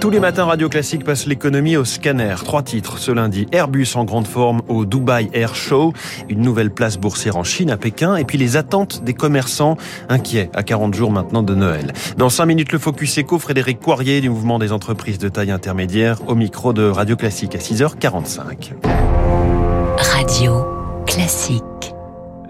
Tous les matins, Radio Classique passe l'économie au scanner. Trois titres ce lundi. Airbus en grande forme au Dubai Air Show, une nouvelle place boursière en Chine à Pékin, et puis les attentes des commerçants inquiets à 40 jours maintenant de Noël. Dans 5 minutes, le Focus Eco, Frédéric Poirier du mouvement des entreprises de taille intermédiaire au micro de Radio Classique à 6h45. Radio Classique.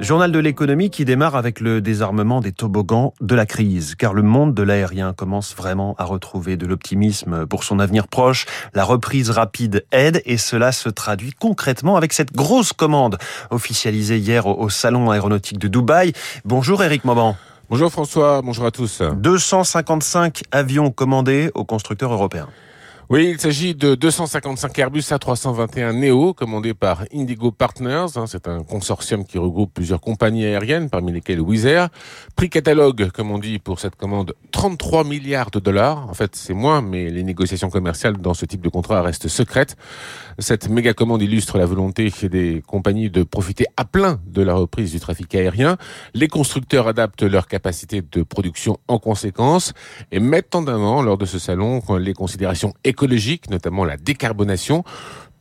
Journal de l'économie qui démarre avec le désarmement des toboggans de la crise, car le monde de l'aérien commence vraiment à retrouver de l'optimisme pour son avenir proche. La reprise rapide aide et cela se traduit concrètement avec cette grosse commande officialisée hier au Salon aéronautique de Dubaï. Bonjour Eric Mauban. Bonjour François, bonjour à tous. 255 avions commandés aux constructeurs européens. Oui, il s'agit de 255 Airbus A321 Neo commandés par Indigo Partners. Hein, c'est un consortium qui regroupe plusieurs compagnies aériennes, parmi lesquelles Wizz Air. Prix catalogue, comme on dit pour cette commande, 33 milliards de dollars. En fait, c'est moins, mais les négociations commerciales dans ce type de contrat restent secrètes. Cette méga commande illustre la volonté des compagnies de profiter à plein de la reprise du trafic aérien. Les constructeurs adaptent leur capacité de production en conséquence et mettent en avant lors de ce salon les considérations économiques écologique, notamment la décarbonation.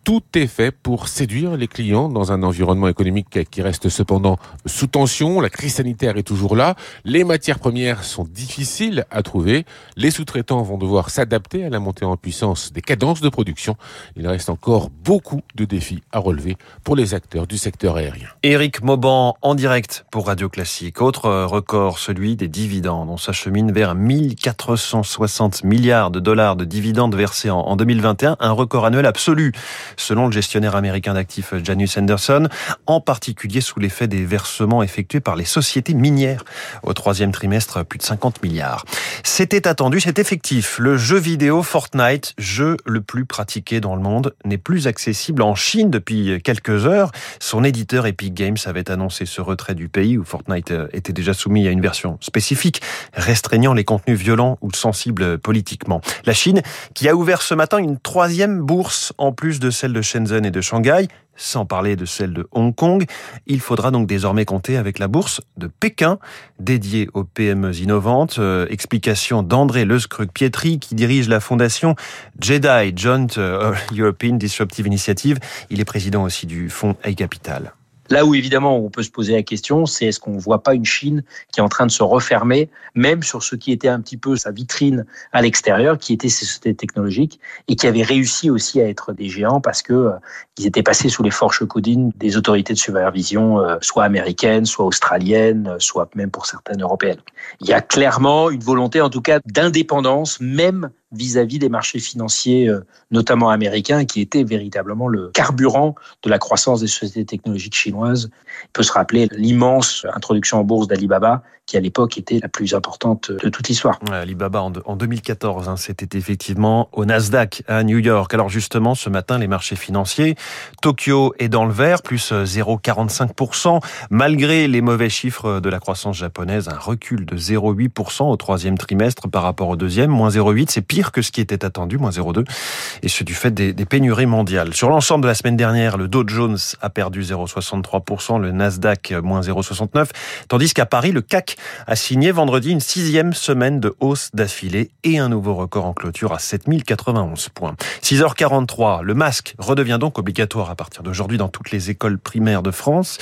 Tout est fait pour séduire les clients dans un environnement économique qui reste cependant sous tension. La crise sanitaire est toujours là. Les matières premières sont difficiles à trouver. Les sous-traitants vont devoir s'adapter à la montée en puissance des cadences de production. Il reste encore beaucoup de défis à relever pour les acteurs du secteur aérien. Éric Mauban en direct pour Radio Classique. Autre record, celui des dividendes. On s'achemine vers 1460 milliards de dollars de dividendes versés en 2021, un record annuel absolu selon le gestionnaire américain d'actifs Janus Henderson, en particulier sous l'effet des versements effectués par les sociétés minières. Au troisième trimestre, plus de 50 milliards. C'était attendu, c'est effectif. Le jeu vidéo Fortnite, jeu le plus pratiqué dans le monde, n'est plus accessible en Chine depuis quelques heures. Son éditeur Epic Games avait annoncé ce retrait du pays où Fortnite était déjà soumis à une version spécifique restreignant les contenus violents ou sensibles politiquement. La Chine qui a ouvert ce matin une troisième bourse en plus de celle de Shenzhen et de Shanghai, sans parler de celle de Hong Kong. Il faudra donc désormais compter avec la bourse de Pékin, dédiée aux PME innovantes. Euh, explication d'André Lescruc-Pietri, qui dirige la fondation Jedi, Joint euh, European Disruptive Initiative. Il est président aussi du fonds A-Capital. Là où évidemment on peut se poser la question, c'est est-ce qu'on ne voit pas une Chine qui est en train de se refermer, même sur ce qui était un petit peu sa vitrine à l'extérieur, qui était ses sociétés technologiques, et qui avait réussi aussi à être des géants parce que euh, ils étaient passés sous les forches codines des autorités de supervision, euh, soit américaines, soit australiennes, soit même pour certaines européennes. Il y a clairement une volonté, en tout cas, d'indépendance, même vis-à-vis des marchés financiers, euh, notamment américains, qui étaient véritablement le carburant de la croissance des sociétés technologiques chinoises. Il peut se rappeler l'immense introduction en bourse d'Alibaba, qui à l'époque était la plus importante de toute l'histoire. Alibaba en, 2014, hein, c'était effectivement au Nasdaq à New York. Alors justement, ce matin, les marchés financiers, Tokyo est dans le vert, plus 0,45%, malgré les mauvais chiffres de la croissance japonaise, un recul de 0,8% au troisième trimestre par rapport au deuxième, moins 0,8, c'est pire que ce qui était attendu, moins 0,2, et ce du fait des, des pénuries mondiales. Sur l'ensemble de la semaine dernière, le Dow Jones a perdu 0,63%, le Nasdaq moins 0,69, tandis qu'à Paris, le CAC a signé vendredi une sixième semaine de hausse d'affilée et un nouveau record en clôture à 7091 points. 6h43, le masque redevient donc obligatoire à partir d'aujourd'hui dans toutes les écoles primaires de France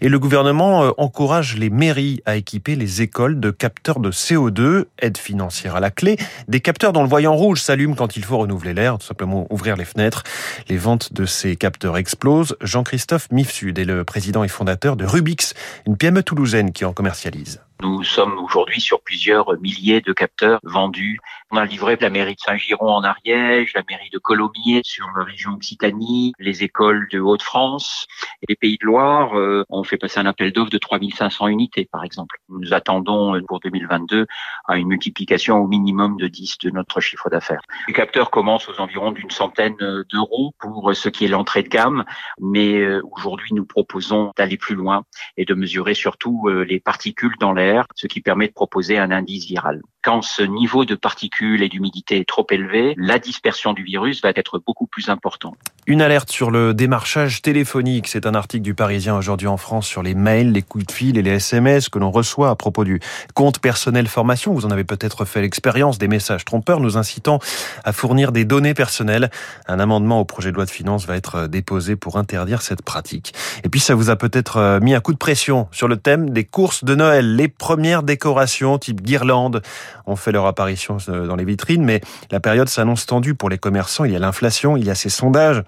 et le gouvernement euh, encourage les mairies à équiper les écoles de capteurs de CO2, aide financière à la clé, des capteurs dont le voyant rouge s'allume quand il faut renouveler l'air, tout simplement ouvrir les fenêtres. Les ventes de ces capteurs explosent. Jean-Christophe Mifsud est le président et fondateur de Rubix, une PME toulousaine qui en commercialise. Nous sommes aujourd'hui sur plusieurs milliers de capteurs vendus. On a livré la mairie de Saint-Giron en Ariège, la mairie de Colomiers sur la région Occitanie, les écoles de Haute-France et les Pays de Loire. Euh, on fait passer un appel d'offres de 3500 unités, par exemple. Nous attendons euh, pour 2022 à une multiplication au minimum de 10 de notre chiffre d'affaires. Les capteurs commencent aux environs d'une centaine euh, d'euros pour ce qui est l'entrée de gamme, mais aujourd'hui nous proposons d'aller plus loin et de mesurer surtout les particules dans l'air, ce qui permet de proposer un indice viral. Quand ce niveau de particules et d'humidité est trop élevé, la dispersion du virus va être beaucoup plus importante. Une alerte sur le démarchage téléphonique. C'est un article du Parisien aujourd'hui en France sur les mails, les coups de fil et les SMS que l'on reçoit à propos du compte personnel formation. Vous en avez peut-être fait l'expérience des messages trompeurs nous incitant à fournir des données personnelles. Un amendement au projet de loi de finances va être déposé pour interdire cette pratique. Et puis ça vous a peut-être euh, mis un coup de pression sur le thème des courses de Noël. Les premières décorations type guirlande ont fait leur apparition euh, dans les vitrines, mais la période s'annonce tendue pour les commerçants. Il y a l'inflation, il y a ces sondages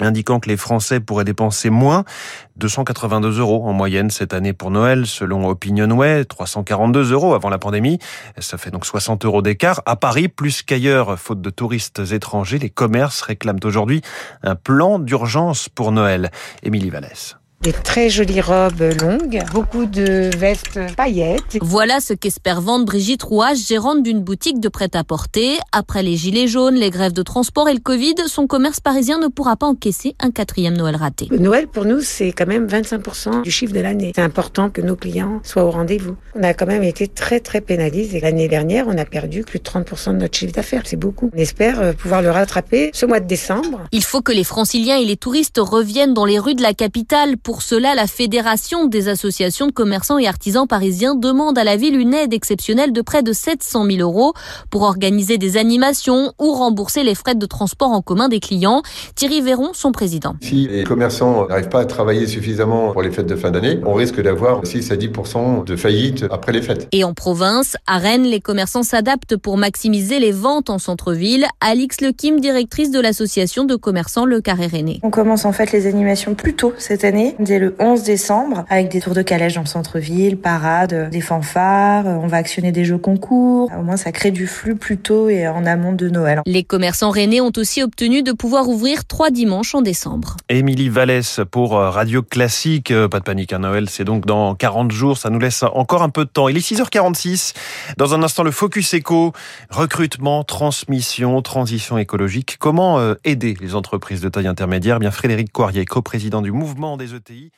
indiquant que les Français pourraient dépenser moins, 282 euros en moyenne cette année pour Noël, selon Opinionway, 342 euros avant la pandémie. Ça fait donc 60 euros d'écart. À Paris, plus qu'ailleurs, faute de touristes étrangers, les commerces réclament aujourd'hui un plan d'urgence pour Noël. Émilie Vallès. Des très jolies robes longues, beaucoup de vestes paillettes. Voilà ce qu'espère vendre Brigitte Rouage, gérante d'une boutique de prêt-à-porter. Après les gilets jaunes, les grèves de transport et le Covid, son commerce parisien ne pourra pas encaisser un quatrième Noël raté. Noël, pour nous, c'est quand même 25% du chiffre de l'année. C'est important que nos clients soient au rendez-vous. On a quand même été très, très pénalisés. L'année dernière, on a perdu plus de 30% de notre chiffre d'affaires. C'est beaucoup. On espère euh, pouvoir le rattraper ce mois de décembre. Il faut que les franciliens et les touristes reviennent dans les rues de la capitale pour cela, la Fédération des associations de commerçants et artisans parisiens demande à la ville une aide exceptionnelle de près de 700 000 euros pour organiser des animations ou rembourser les frais de transport en commun des clients. Thierry Véron, son président. Si les commerçants n'arrivent pas à travailler suffisamment pour les fêtes de fin d'année, on risque d'avoir 6 à 10 de faillite après les fêtes. Et en province, à Rennes, les commerçants s'adaptent pour maximiser les ventes en centre-ville. Alix Lequim, directrice de l'association de commerçants Le Carré René. On commence en fait les animations plus tôt cette année dès le 11 décembre avec des tours de calèche en centre-ville, parades, des fanfares, on va actionner des jeux concours. Au moins ça crée du flux plus tôt et en amont de Noël. Les commerçants rennais ont aussi obtenu de pouvoir ouvrir trois dimanches en décembre. Émilie Vallès pour Radio Classique. Euh, pas de panique à Noël, c'est donc dans 40 jours, ça nous laisse encore un peu de temps. Il est 6h46. Dans un instant, le Focus Eco, recrutement, transmission, transition écologique. Comment euh, aider les entreprises de taille intermédiaire? Eh Bien Frédéric Coirier, coprésident du mouvement des ETI. LTI